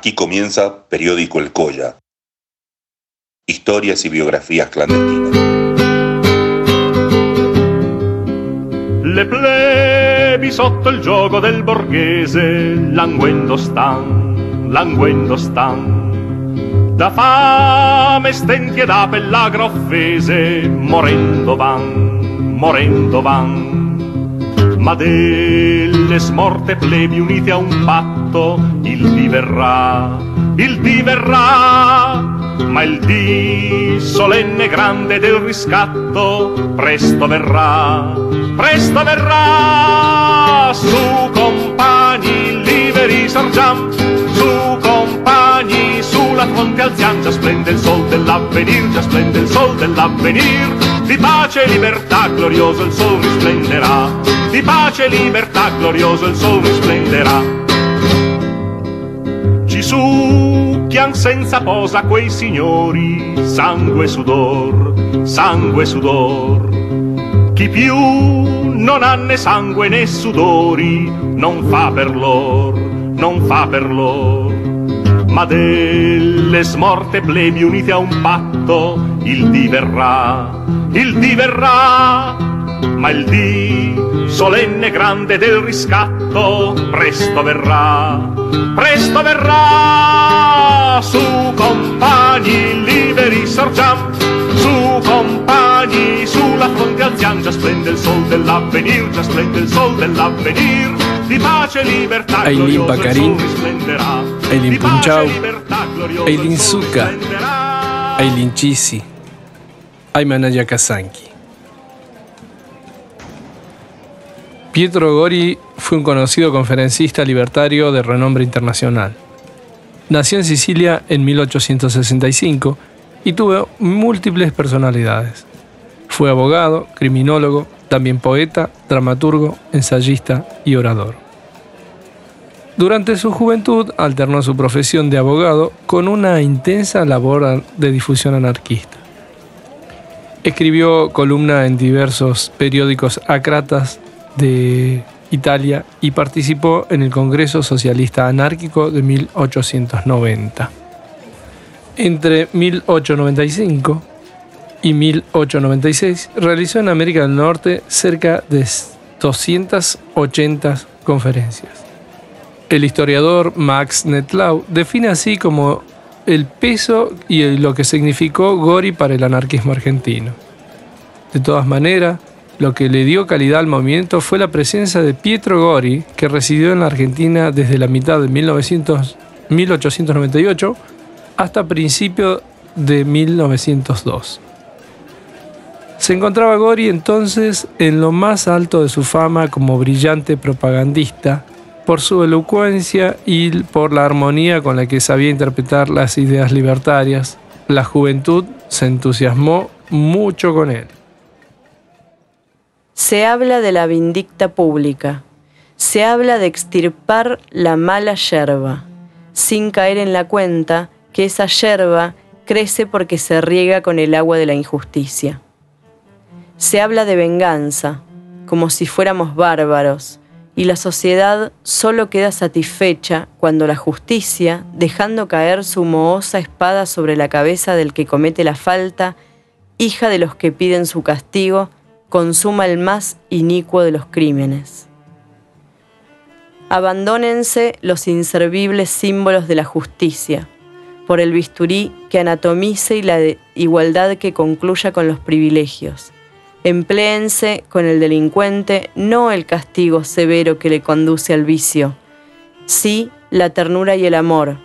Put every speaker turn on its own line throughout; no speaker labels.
Aquí comienza Periódico El Colla. Historias y biografías clandestinas.
Le plebi sotto il gioco del borghese, languendo stan, languendo stan. Da fame stenti ed ape offese, morendo van, morendo van ma delle smorte plebi unite a un patto, il dì verrà, il dì verrà, ma il dì solenne grande del riscatto presto verrà, presto verrà, su compagni liberi sargiam, su compagni sulla fronte alziam, già splende il sol dell'avvenir, già splende il sol dell'avvenir, di pace e libertà glorioso il sol risplenderà di pace e libertà glorioso il sole splenderà. Ci succhian senza posa quei signori, sangue e sudor, sangue e sudor. Chi più non ha né sangue né sudori, non fa per lor, non fa per lor. Ma delle smorte plebi unite a un patto, il diverrà, il diverrà, ma il dì solenne grande del riscatto, presto verrà, presto verrà, su compagni liberi sorgiam, su compagni sulla fronte alziam, già splende il sol dell'avvenir, già splende il sol dell'avvenir, di pace e libertà
Ailin Bacarin, Ailin Punchau, Ailin Zucca, Ailin Chisi, Aymanaya Kasanki. Pietro Gori fue un conocido conferencista libertario de renombre internacional. Nació en Sicilia en 1865 y tuvo múltiples personalidades. Fue abogado, criminólogo, también poeta, dramaturgo, ensayista y orador. Durante su juventud alternó su profesión de abogado con una intensa labor de difusión anarquista. Escribió columna en diversos periódicos acratas de Italia y participó en el Congreso Socialista Anárquico de 1890. Entre 1895 y 1896 realizó en América del Norte cerca de 280 conferencias. El historiador Max Netlau define así como el peso y lo que significó Gori para el anarquismo argentino. De todas maneras, lo que le dio calidad al movimiento fue la presencia de Pietro Gori, que residió en la Argentina desde la mitad de 1898 hasta principios de 1902. Se encontraba Gori entonces en lo más alto de su fama como brillante propagandista, por su elocuencia y por la armonía con la que sabía interpretar las ideas libertarias. La juventud se entusiasmó mucho con él.
Se habla de la vindicta pública, se habla de extirpar la mala yerba, sin caer en la cuenta que esa yerba crece porque se riega con el agua de la injusticia. Se habla de venganza, como si fuéramos bárbaros, y la sociedad solo queda satisfecha cuando la justicia, dejando caer su mohosa espada sobre la cabeza del que comete la falta, hija de los que piden su castigo, consuma el más inicuo de los crímenes. Abandónense los inservibles símbolos de la justicia, por el bisturí que anatomice y la igualdad que concluya con los privilegios. Empléense con el delincuente no el castigo severo que le conduce al vicio, sí la ternura y el amor,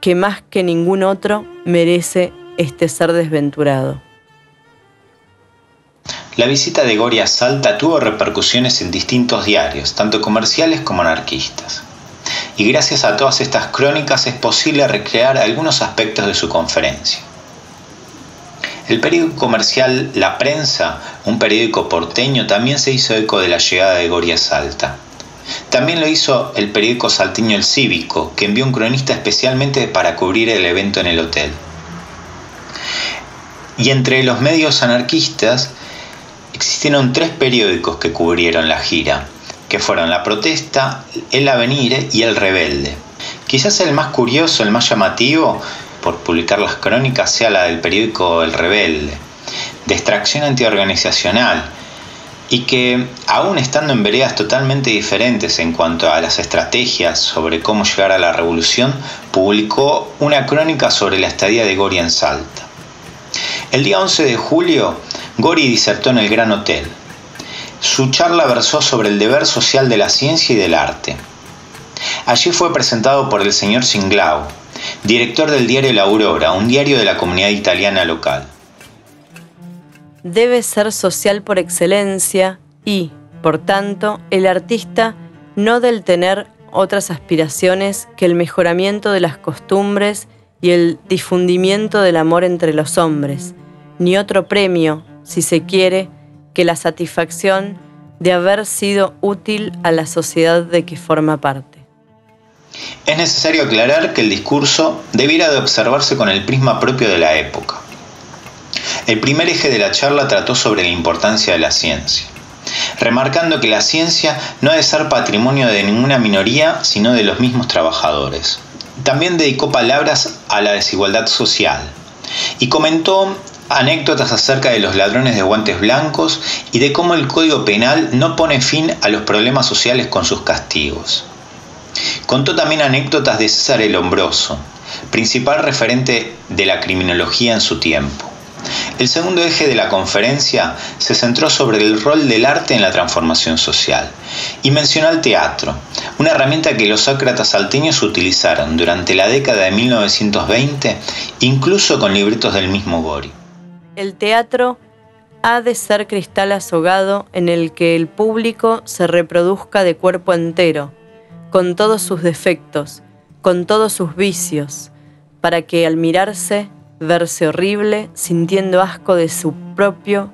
que más que ningún otro merece este ser desventurado.
La visita de Goria Salta tuvo repercusiones en distintos diarios, tanto comerciales como anarquistas. Y gracias a todas estas crónicas es posible recrear algunos aspectos de su conferencia. El periódico comercial La Prensa, un periódico porteño, también se hizo eco de la llegada de Goria Salta. También lo hizo el periódico salteño El Cívico, que envió un cronista especialmente para cubrir el evento en el hotel. Y entre los medios anarquistas existieron tres periódicos que cubrieron la gira, que fueron La Protesta, El Avenir y El Rebelde, Quizás el más curioso, el más llamativo, por publicar las crónicas, sea la del periódico El Rebelde, de extracción antiorganizacional, y que, aún estando en veredas totalmente diferentes en cuanto a las estrategias sobre cómo llegar a la revolución, publicó una crónica sobre la estadía de Gori en Salta. El día 11 de julio, Gori disertó en el Gran Hotel. Su charla versó sobre el deber social de la ciencia y del arte. Allí fue presentado por el señor Singlao, director del diario La Aurora, un diario de la comunidad italiana local.
Debe ser social por excelencia y, por tanto, el artista no del tener otras aspiraciones que el mejoramiento de las costumbres y el difundimiento del amor entre los hombres, ni otro premio, si se quiere, que la satisfacción de haber sido útil a la sociedad de que forma parte.
Es necesario aclarar que el discurso debiera de observarse con el prisma propio de la época. El primer eje de la charla trató sobre la importancia de la ciencia, remarcando que la ciencia no ha de ser patrimonio de ninguna minoría, sino de los mismos trabajadores. También dedicó palabras a la desigualdad social y comentó anécdotas acerca de los ladrones de guantes blancos y de cómo el Código Penal no pone fin a los problemas sociales con sus castigos. Contó también anécdotas de César el Hombroso, principal referente de la criminología en su tiempo. El segundo eje de la conferencia se centró sobre el rol del arte en la transformación social y mencionó el teatro, una herramienta que los sócratas salteños utilizaron durante la década de 1920, incluso con libretos del mismo Gori.
El teatro ha de ser cristal azogado en el que el público se reproduzca de cuerpo entero, con todos sus defectos, con todos sus vicios, para que al mirarse, verse horrible, sintiendo asco de su propio,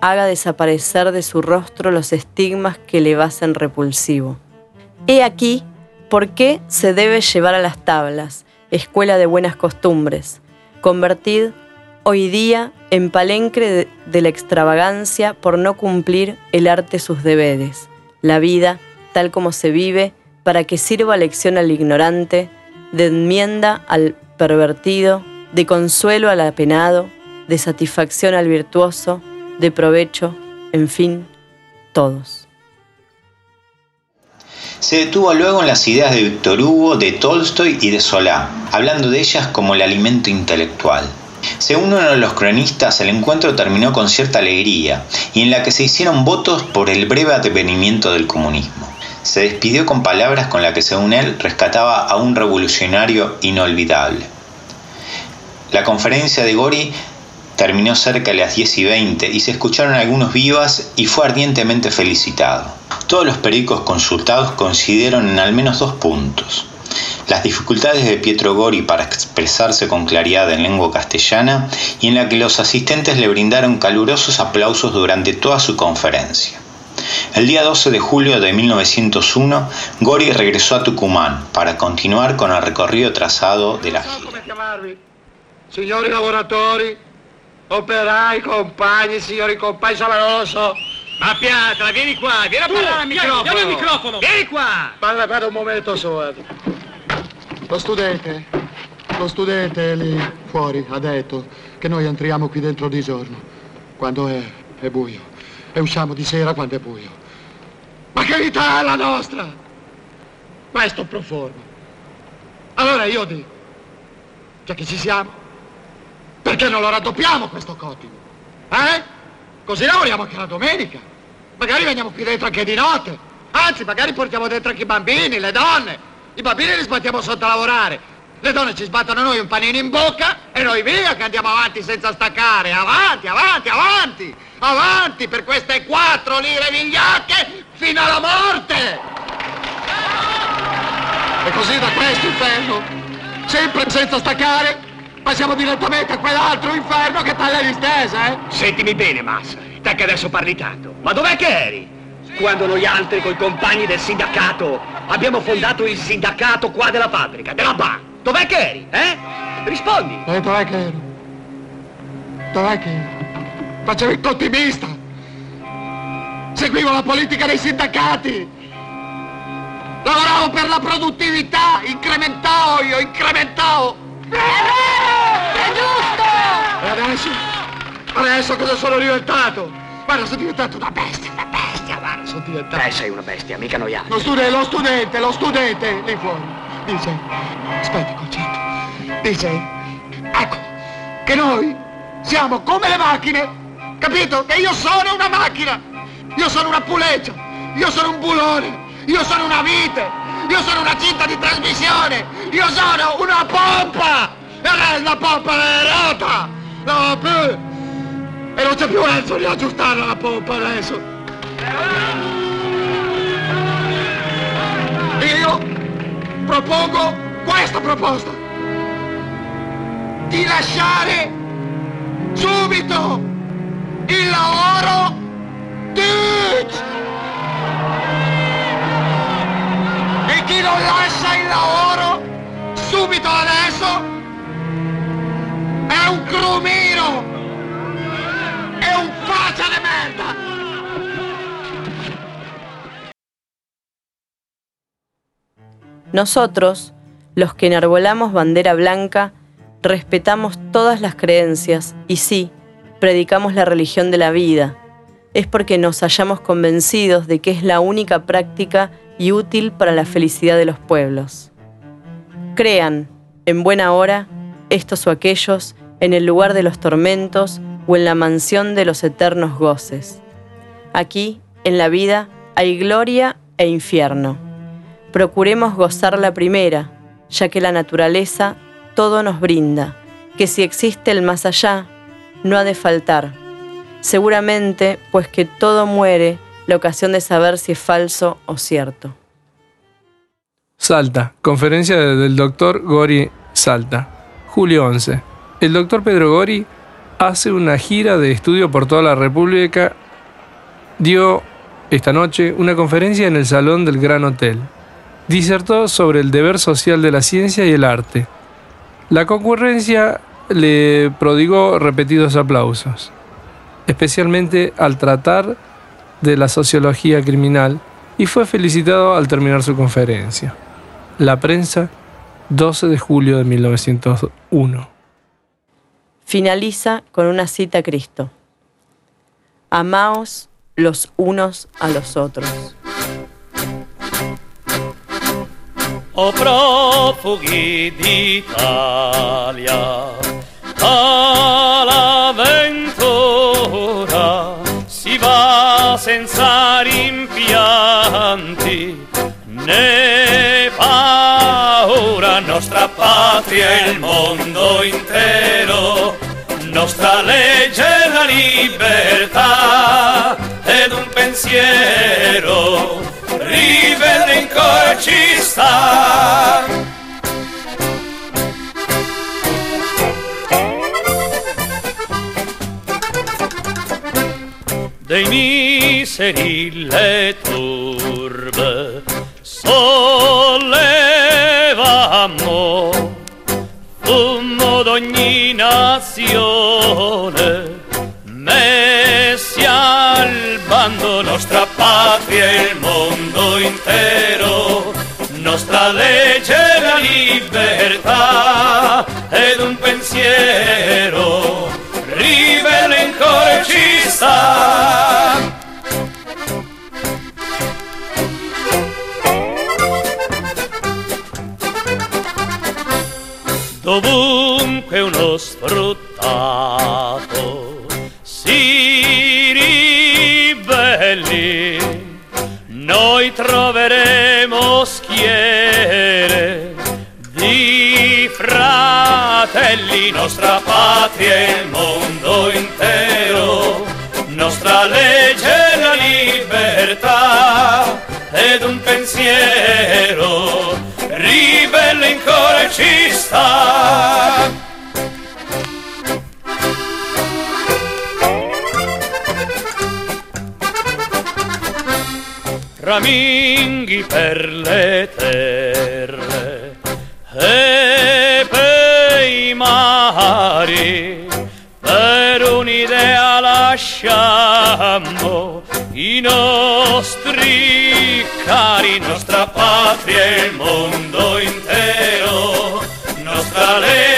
haga desaparecer de su rostro los estigmas que le basen repulsivo. He aquí por qué se debe llevar a las tablas, escuela de buenas costumbres, convertid hoy día en palenque de, la extravagancia por no cumplir el arte sus deberes, la vida tal como se vive, para que sirva lección al ignorante, de enmienda al pervertido, de consuelo al apenado, de satisfacción al virtuoso, de provecho, en fin, todos.
Se detuvo luego en las ideas de Víctor Hugo, de Tolstoy y de Solá, hablando de ellas como el alimento intelectual. Según uno de los cronistas, el encuentro terminó con cierta alegría y en la que se hicieron votos por el breve advenimiento del comunismo se despidió con palabras con las que según él rescataba a un revolucionario inolvidable. La conferencia de Gori terminó cerca de las 10 y 20 y se escucharon algunos vivas y fue ardientemente felicitado. Todos los periódicos consultados coincidieron en al menos dos puntos. Las dificultades de Pietro Gori para expresarse con claridad en lengua castellana y en la que los asistentes le brindaron calurosos aplausos durante toda su conferencia. El día 12 de julio de 1901, Gori regresó a Tucumán para continuar con el recorrido trazado de la gira.
Signori lavoratori, operai, compagni, signori compagni, sono.
Ma Piatra, vieni qua, vieni a parlare al microfono. Vieni al microfono. Vieni qua.
Parla per un momento solo. Lo studente, lo studente lì fuori ha detto che noi entriamo qui dentro di giorno, quando è, è buio e usciamo di sera quando è buio. Ma che vita è la nostra? Questo pro forma. Allora io dico, già che ci siamo, perché non lo raddoppiamo questo cottigo? Eh? Così lavoriamo anche la domenica. Magari veniamo qui dentro anche di notte. Anzi, magari portiamo dentro anche i bambini, le donne. I bambini li sbattiamo sotto a lavorare. Le donne ci sbattono noi un panino in bocca e noi via che andiamo avanti senza staccare. Avanti, avanti, avanti! Avanti per queste quattro lire vigliacche fino alla morte! E così da questo inferno, sempre senza staccare, passiamo direttamente a quell'altro inferno che taglia gli stesse, eh?
Sentimi bene, Massa, te che adesso parli tanto. Ma dov'è che eri? Quando noi altri, coi compagni del sindacato, abbiamo fondato il sindacato qua della fabbrica, della banca. Dov'è che eri? Eh? Rispondi.
Eh, dov'è che ero? Dov'è che ero? Facevo il cottimista. Seguivo la politica dei sindacati. Lavoravo per la produttività, incrementavo io, incrementavo.
È vero! È giusto!
E adesso? Adesso cosa sono diventato? Guarda, sono diventato una bestia, una bestia, guarda, sono diventato.
Lei sei una bestia, mica noi altri.
Lo studente, lo studente, lo studente, lì fuori. Dice, aspetti concetto. Dice, ecco, che noi siamo come le macchine, capito? Che io sono una macchina, io sono una puleggia, io sono un bulone, io sono una vite, io sono una cinta di trasmissione, io sono una pompa! E la pompa è rota! No! E non c'è più Enzo di aggiustarla la pompa adesso! Io propongo questa proposta di lasciare subito il lavoro Tut! E chi non lascia il lavoro subito adesso è un crumino! È un faccia di merda!
Nosotros, los que enarbolamos bandera blanca, respetamos todas las creencias y sí, predicamos la religión de la vida. Es porque nos hallamos convencidos de que es la única práctica y útil para la felicidad de los pueblos. Crean, en buena hora, estos o aquellos, en el lugar de los tormentos o en la mansión de los eternos goces. Aquí, en la vida, hay gloria e infierno. Procuremos gozar la primera, ya que la naturaleza todo nos brinda, que si existe el más allá, no ha de faltar. Seguramente, pues que todo muere, la ocasión de saber si es falso o cierto.
Salta, conferencia del doctor Gori Salta, julio 11. El doctor Pedro Gori hace una gira de estudio por toda la República. Dio esta noche una conferencia en el Salón del Gran Hotel. Disertó sobre el deber social de la ciencia y el arte. La concurrencia le prodigó repetidos aplausos, especialmente al tratar de la sociología criminal y fue felicitado al terminar su conferencia. La prensa, 12 de julio de 1901.
Finaliza con una cita a Cristo. Amaos los unos a los otros.
O profughi d'Italia, all'avventura si va senza rimpianti né paura, nostra patria e il mondo intero, nostra legge è la libertà ed un pensiero ribelle in cuore ci sta. Dei miseri le turbe. Sollevammo fumo d'ogni nazione messi al bando nostra patria e il mondo intero nostra legge la libertà ed un pensiero sta dovunque uno sfruttato si ribelli, noi troveremo schiere di fratelli, nostra patria libertà ed un pensiero ribelle in cuore ci sta. Raminghi per le terre e per i mari, per un'idea lasciamo i nostri cari di nostra patria e il mondo intero, nostra legge